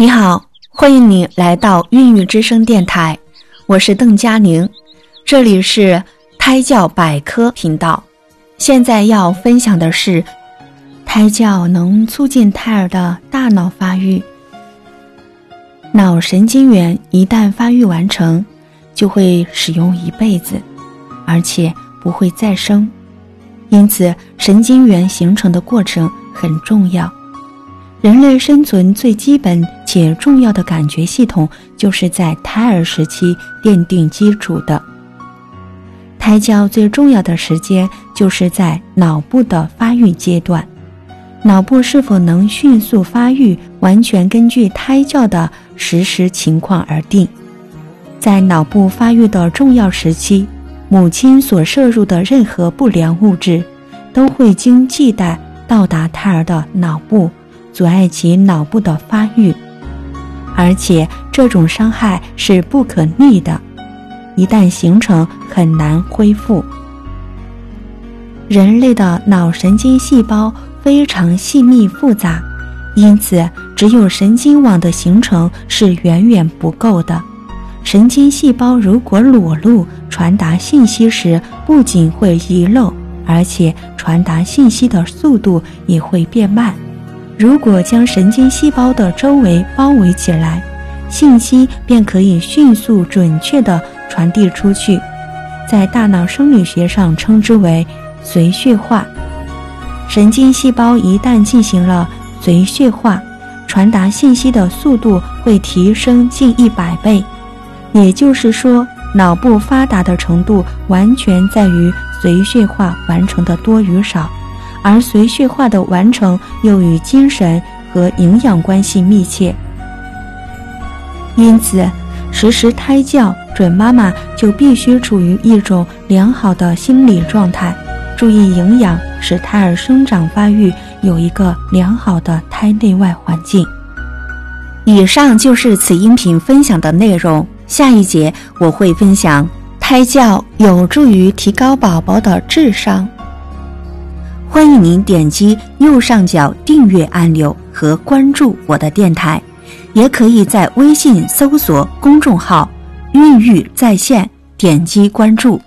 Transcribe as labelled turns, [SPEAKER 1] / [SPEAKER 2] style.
[SPEAKER 1] 你好，欢迎你来到孕育之声电台，我是邓佳宁，这里是胎教百科频道。现在要分享的是，胎教能促进胎儿的大脑发育。脑神经元一旦发育完成，就会使用一辈子，而且不会再生，因此神经元形成的过程很重要。人类生存最基本且重要的感觉系统，就是在胎儿时期奠定基础的。胎教最重要的时间，就是在脑部的发育阶段。脑部是否能迅速发育，完全根据胎教的实时情况而定。在脑部发育的重要时期，母亲所摄入的任何不良物质，都会经系带到达胎儿的脑部。阻碍其脑部的发育，而且这种伤害是不可逆的，一旦形成很难恢复。人类的脑神经细胞非常细密复杂，因此只有神经网的形成是远远不够的。神经细胞如果裸露，传达信息时不仅会遗漏，而且传达信息的速度也会变慢。如果将神经细胞的周围包围起来，信息便可以迅速准确地传递出去，在大脑生理学上称之为髓血化。神经细胞一旦进行了髓血化，传达信息的速度会提升近一百倍。也就是说，脑部发达的程度完全在于髓血化完成的多与少。而髓血化的完成又与精神和营养关系密切，因此实施胎教，准妈妈就必须处于一种良好的心理状态，注意营养，使胎儿生长发育有一个良好的胎内外环境。以上就是此音频分享的内容，下一节我会分享胎教有助于提高宝宝的智商。欢迎您点击右上角订阅按钮和关注我的电台，也可以在微信搜索公众号“孕育在线”，点击关注。